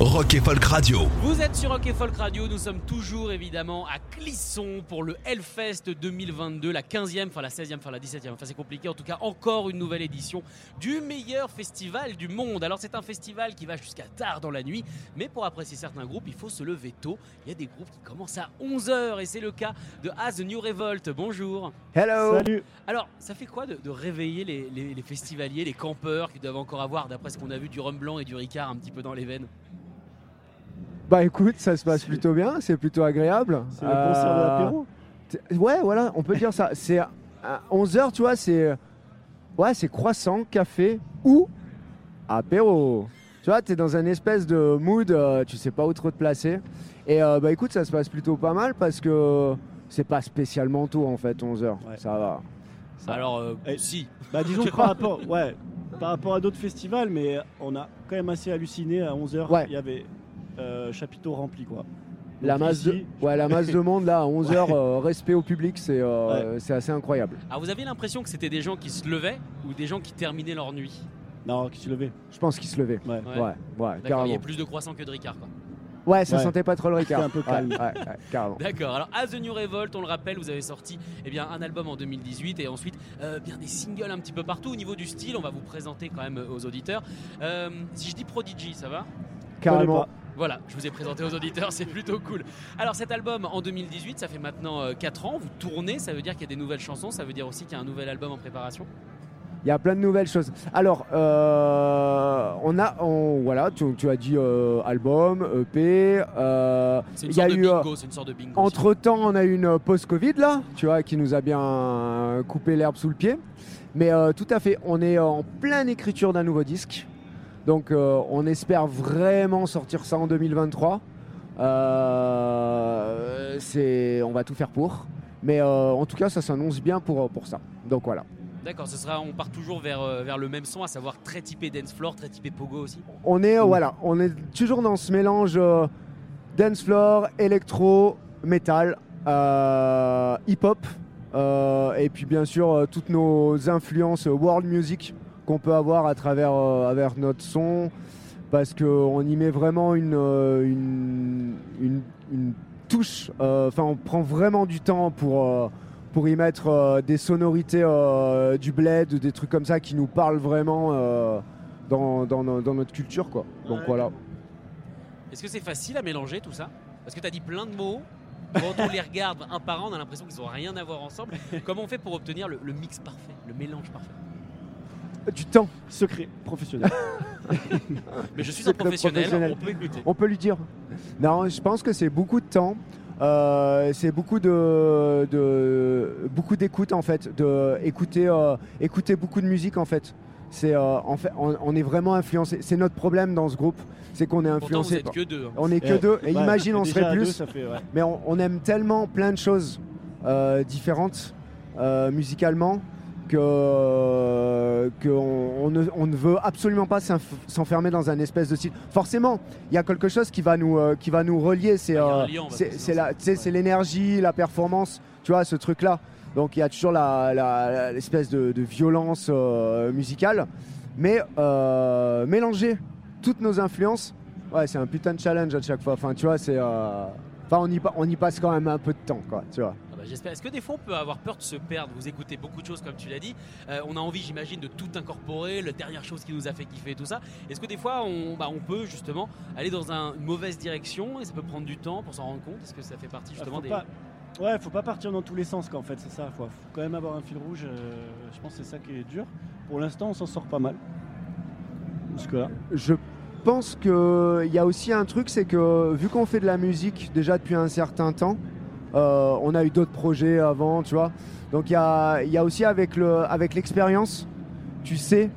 Rock et Folk Radio. Vous êtes sur Rock et Folk Radio, nous sommes toujours évidemment à Clisson pour le Hellfest 2022, la 15e, enfin la 16e, enfin la 17e, enfin c'est compliqué, en tout cas encore une nouvelle édition du meilleur festival du monde. Alors c'est un festival qui va jusqu'à tard dans la nuit, mais pour apprécier certains groupes, il faut se lever tôt. Il y a des groupes qui commencent à 11h et c'est le cas de As the New Revolt. Bonjour. Hello Salut. Alors ça fait quoi de, de réveiller les, les- les festivaliers, les campeurs qui doivent encore avoir, d'après ce qu'on a vu, du rhum blanc et du ricard un petit peu dans les veines? Bah écoute, ça se passe plutôt bien, c'est plutôt agréable. C'est le concert de Euh, l'apéro. Ouais, voilà, on peut dire ça. C'est à 11h, tu vois, c'est ouais, c'est croissant, café ou apéro. Tu vois, tu es dans un espèce de mood, euh, tu sais pas où trop te placer. Et euh, bah écoute, ça se passe plutôt pas mal parce que c'est pas spécialement tôt en fait, 11h. Ouais. Ça va. Ça- Alors euh, Et- si, Bah disons que par rapport, ouais, par rapport à d'autres festivals, mais on a quand même assez halluciné à 11h. Ouais. Il y avait euh, chapiteau rempli quoi. la masse ici, de ouais, la masse de monde là à 11h respect au public, c'est euh, c'est assez incroyable. Alors vous aviez l'impression que c'était des gens qui se levaient ou des gens qui terminaient leur nuit? Non, qui se levait. Je pense qu'il se levait. Ouais. Ouais. D'accord, il y carrément. a plus de croissants que de Ricard quoi. Ouais, ça Ouais. sentait pas trop le Ricard. C'était un peu Ouais, calme. ouais, ouais, carrément. D'accord, alors As the New Revolt, on le rappelle, vous avez sorti eh bien, un album en 2018 et ensuite euh, bien des singles un petit peu partout. Au niveau du style, on va vous présenter quand même euh, aux auditeurs. Euh, si je dis Prodigy, ça va? Carrément. Voilà, je vous ai présenté aux auditeurs, c'est plutôt cool. Alors cet album en 2018, ça fait maintenant 4 ans, vous tournez, ça veut dire qu'il y a des nouvelles chansons, ça veut dire aussi qu'il y a un nouvel album en préparation? Il y a plein de nouvelles choses. Alors, euh, on a, on- voilà, tu, tu as dit euh, album, EP. euh, C'est une il y a sorte de eu, euh, bingo, c'est une sorte de bingo. entre temps, on a eu une post-Covid là, tu vois, qui nous a bien euh, coupé l'herbe sous le pied. Mais euh, tout à fait, on est en pleine écriture d'un nouveau disque. Donc, euh, on espère vraiment sortir ça en 2023. Euh, c'est, on va tout faire pour. Mais euh, en tout cas, ça s'annonce bien pour, pour ça. Donc voilà. D'accord, ce sera, on part toujours vers, vers le même son, à savoir très typé dance floor, très typé pogo aussi. On est, voilà, on est toujours dans ce mélange euh, dance floor, électro, metal, euh, hip-hop, euh, et puis bien sûr toutes nos influences world music qu'on peut avoir à travers, euh, avec notre son, parce qu'on y met vraiment une, euh, touche, euh, enfin on prend vraiment du temps pour... y mettre des sonorités du bled, des trucs comme ça qui nous parlent vraiment dans, dans no- dans notre culture. Quoi. Donc voilà. Est-ce que c'est facile à mélanger tout ça? Parce que tu as dit plein de mots. Quand on les regarde un par un, on a l'impression qu'ils n'ont rien à voir ensemble. Comment on fait pour obtenir le mix parfait, le mélange parfait? Du temps, Secret professionnel. Mais je suis un que professionnel, professionnel. on peut écouter. on peut lui dire. Non, je pense que c'est beaucoup de temps. Euh, c'est beaucoup de, de- beaucoup d'écoute en fait, de écouter, euh, écouter beaucoup de musique en fait. C'est euh, en fait, on, on est vraiment influencé. C'est notre problème dans ce groupe, c'est qu'on est Pourtant, vous influencé. êtes que deux. hein. On est que Eh, deux. Et imagine, on serait deux, plus. ça fait, ouais. Mais on, on aime tellement plein de choses euh, différentes euh, musicalement que, que on, ne, on ne veut absolument pas s'enf- s'enfermer dans un espèce de style. Forcément, il y a quelque chose qui va nous, euh, qui va nous relier. C'est euh, c'est- l'énergie, la performance, tu vois, ce truc-là. Donc il y a toujours l'espèce de, de violence euh, musicale. Mais euh, mélanger toutes nos influences, ouais, c'est un putain de challenge à chaque fois. Enfin, tu vois, c'est. Enfin, on y, on y passe quand même un peu de temps, quoi, tu vois. Ah bah, J'espère. Est-ce que des fois on peut avoir peur de se perdre? Vous écoutez beaucoup de choses comme tu l'as dit. Euh, on a envie, j'imagine, de tout incorporer, la dernière chose qui nous a fait kiffer, tout ça. Est-ce que des fois on, bah, on peut justement aller dans un- une mauvaise direction et ça peut prendre du temps pour s'en rendre compte? Est-ce que ça fait partie justement faut des. pas, ouais, faut pas partir dans tous les sens qu'en fait, c'est ça. Faut, faut quand même avoir un fil rouge. euh, je pense que c'est ça qui est dur. Pour l'instant, on s'en sort pas mal. Jusque là. Je pense qu'il y a aussi un truc, c'est que vu qu'on fait de la musique déjà depuis un certain temps, euh, on a eu d'autres projets avant, tu vois. Donc il y a, il y a aussi avec le- avec l'expérience, tu sais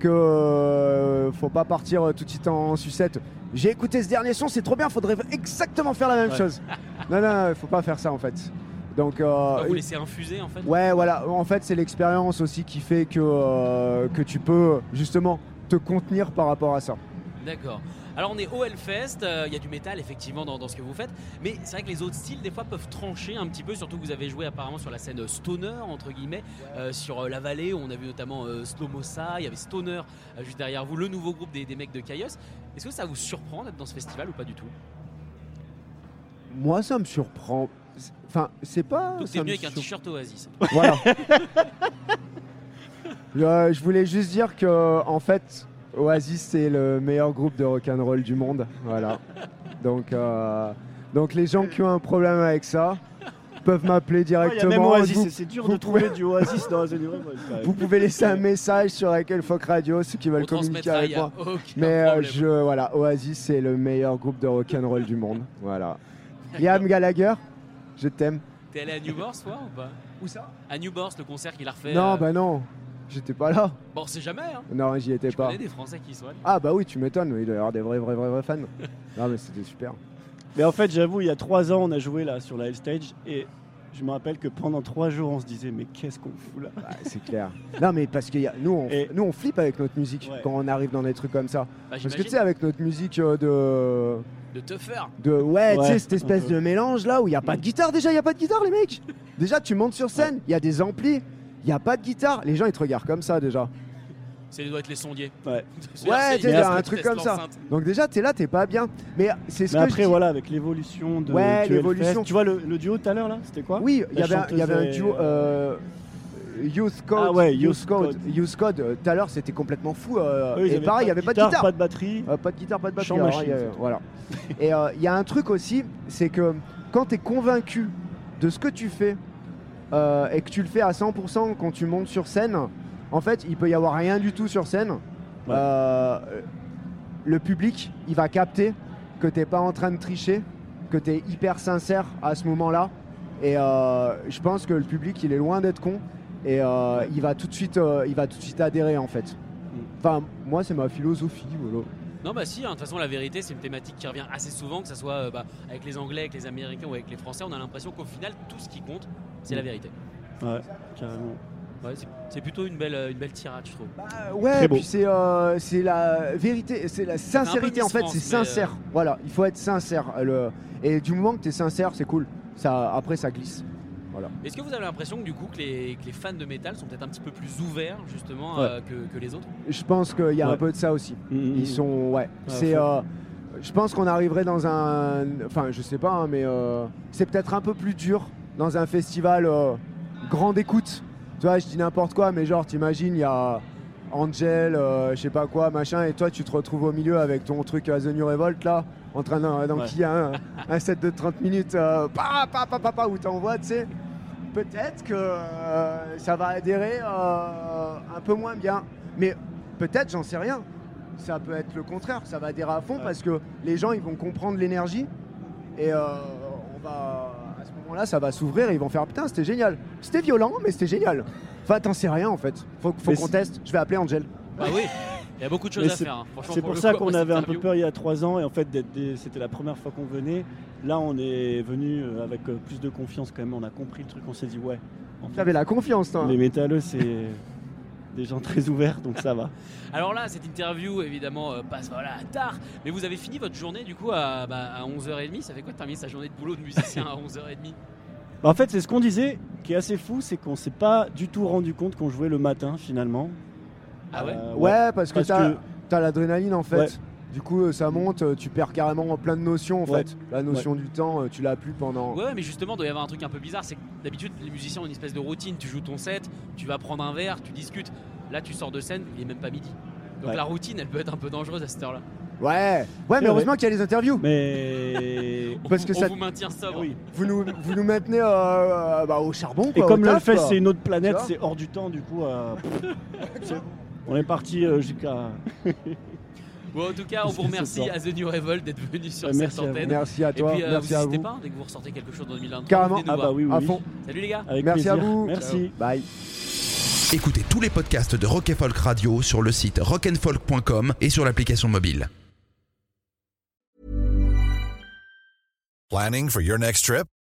que euh, faut pas partir euh, tout de suite en sucette. J'ai écouté ce dernier son, c'est trop bien, faudrait exactement faire la même Ouais. chose. non, non, faut pas faire ça en fait. Donc, euh, vous laisser infuser en fait. ouais, voilà. En fait, c'est l'expérience aussi qui fait que, euh, que tu peux justement te contenir par rapport à ça. D'accord. Alors on est au Hellfest, euh, il y a du métal effectivement dans, dans ce que vous faites, mais c'est vrai que les autres styles des fois peuvent trancher un petit peu, surtout que vous avez joué apparemment sur la scène stoner entre guillemets, euh, sur euh, la vallée où on a vu notamment Slomosa, il y avait Stoner juste derrière vous, le nouveau groupe des, des mecs de Chaos. Est-ce que ça vous surprend d'être dans ce festival ou pas du tout? Moi, ça me surprend. Enfin, c'est pas. Donc t'es venu me avec un t-shirt Oasis. Voilà. Je voulais juste dire que en fait, Oasis c'est le meilleur groupe de rock'n'roll du monde. Voilà. Donc, euh, donc les gens qui ont un problème avec ça peuvent m'appeler Ouais, Il y a directement. même Oasis, vous, c'est- dur vous de trouver du Oasis dans New même. vous pouvez laisser un message sur Ekel Folk Radio ceux qui veulent On communiquer avec moi. Mais euh, je voilà, Oasis c'est le meilleur groupe de rock'n'roll du monde. Voilà. Liam Gallagher, je t'aime. T'es allé à Newbors toi ou pas? Où ça? À Newbors, le concert qu'il a refait. Non, euh, bah non, j'étais pas là. Bon, c'est jamais, hein. Non, j'y étais Je pas. connais des Français qui y sont allés. Ah bah oui, tu m'étonnes, il doit y avoir des vrais, vrais, vrais, vrais fans. non mais c'était super. Mais en fait, j'avoue, il y a trois ans, on a joué là sur la Hell Stage et je me rappelle que pendant trois jours, on se disait, mais qu'est-ce qu'on fout là? Ouais, c'est clair. Non mais parce que y a- nous, on, Et- nous on flippe avec notre musique Ouais. quand on arrive dans des trucs comme ça. Bah, Parce que tu j'imagine, sais avec notre musique euh, de... de te faire. de ouais, tu Ouais, sais cette espèce un peu. de mélange là où il y a pas de guitare déjà, il y a pas de guitare les mecs. Déjà tu montes sur scène, il y a des amplis, il y a pas de guitare, les gens ils te regardent comme ça déjà. C'est doit être les sondiers. Ouais. C'est- Ouais, c'est- tu sais, il un truc comme ça. Donc déjà t'es là, t'es pas bien. Mais c'est ce Mais que après, je dis. voilà, avec l'évolution de Ouais, l'évolution. Tu vois le, le duo tout à l'heure là C'était quoi? Oui, il y avait un- il y avait un chanteuse duo et- euh, Youth Code. Ah ouais, Youth Youth Code. Code. Youth Code, euh, tout à l'heure c'était complètement fou. euh, et pareil, il n'y avait pas de guitare. Pas de batterie. Euh, pas de guitare, pas de batterie. Alors, machine, il y a- voilà. Et euh, il y a un truc aussi, c'est que quand tu es convaincu de ce que tu fais euh, et que tu le fais à 100% quand tu montes sur scène, en fait, il peut y avoir rien du tout sur scène. Ouais. Euh, le public, il va capter que t'es pas en train de tricher, que tu es hyper sincère à ce moment-là. Et euh, je pense que le public, il est loin d'être con. Et il, va tout de suite, il va tout de suite adhérer en fait. Enfin, moi, c'est ma philosophie. Voilà. Non, bah si, hein, de toute façon, la vérité, c'est une thématique qui revient assez souvent, que ce soit euh, bah, avec les Anglais, avec les Américains ou avec les Français. On a l'impression qu'au final, tout ce qui compte, c'est la vérité. Ouais, carrément. Ouais, c'est- plutôt une belle, euh, une belle tirade, je trouve. Bah, ouais, Très beau. puis c'est euh, c'est la vérité, c'est la sincérité en fait, c'est sincère. Voilà, il faut être sincère. Le... Et du moment que tu es sincère, c'est cool. Ça, après, ça glisse. Est-ce que vous avez l'impression que du coup, que les, que les fans de métal sont peut-être un petit peu plus ouverts, justement, Ouais. euh, que, que les autres? Je pense qu'il y a un peu de ça aussi. Mhm. Ils sont, ouais. c'est, faut- euh, je pense qu'on arriverait dans un, enfin, je sais pas, hein, mais euh, c'est peut-être un peu plus dur dans un festival euh, grande écoute. Tu vois, je dis n'importe quoi, mais genre, t'imagines, il y a Angel, euh, je sais pas quoi, machin, et toi, tu te retrouves au milieu avec ton truc à The New Revolt là, en train d'en- d'enquiller un, un set de 30 minutes, euh, pa, pa, pa, pa, pa, où t'envoies, tu sais. Peut-être que euh, ça va adhérer euh, un peu moins bien. Mais peut-être, j'en sais rien. Ça peut être le contraire, ça va adhérer à fond Ouais. parce que les gens ils vont comprendre l'énergie et euh, on va à ce moment-là ça va s'ouvrir et ils vont faire putain c'était génial. C'était violent mais c'était génial. Enfin t'en sais rien en fait. Faut, faut qu'on c'est- test. Je vais appeler Angel. Bah oui, il y a beaucoup de choses Mais à faire. hein. C'est pour pour ça qu'on avait un peu peur il y a trois ans et en fait c'était la première fois qu'on venait. Là on est venu euh, avec euh, plus de confiance quand même. On a compris le truc. On s'est dit ouais. En fait, T'avais la confiance toi. les métalleux c'est des gens très ouverts donc ça va. Alors là, cette interview, évidemment, euh, passe voilà, tard. Mais vous avez fini votre journée, du coup, à, bah, à 11h30. Ça fait quoi de terminer sa journée de boulot de musicien à 11h30 Bah, en fait c'est ce qu'on disait qui est assez fou c'est qu'on s'est pas du tout rendu compte qu'on jouait le matin finalement. Ah ouais? Euh, ouais, parce que Parce t'as que- t'as l'adrénaline en fait. Ouais. Du coup euh, ça monte, euh, tu perds carrément plein de notions en Ouais. fait. La notion du temps, euh, tu l'as plus pendant. Ouais, mais justement, il doit y avoir un truc un peu bizarre. C'est que d'habitude, les musiciens ont une espèce de routine. Tu joues ton set, tu vas prendre un verre, tu discutes. Là, tu sors de scène, il est même pas midi. Donc Ouais. la routine, elle peut être un peu dangereuse à cette heure-là. Ouais, ouais, mais heureusement qu'il y a les interviews. Mais Parce que on ça- vous maintient sobre. oui. Vous nous, vous nous maintenez euh, bah, au charbon. Et quoi, comme au le fait c'est une autre planète, c'est hors du temps du coup. euh, on est parti euh, jusqu'à. Bon, en tout cas, on vous remercie à The New Revolt d'être venu sur Euh, cette merci à vous. antenne. Merci à Et toi, puis, euh, merci vous à n'hésitez vous. pas, dès que vous ressortez quelque chose dans 2023, Carrément. Ah bah oui, oui. À fond. Salut les gars Avec Merci à vous. Merci. Bye. Écoutez tous les podcasts de Rock and Folk Radio sur le site rockandfolk.com et sur l'application mobile. Planning for your next trip?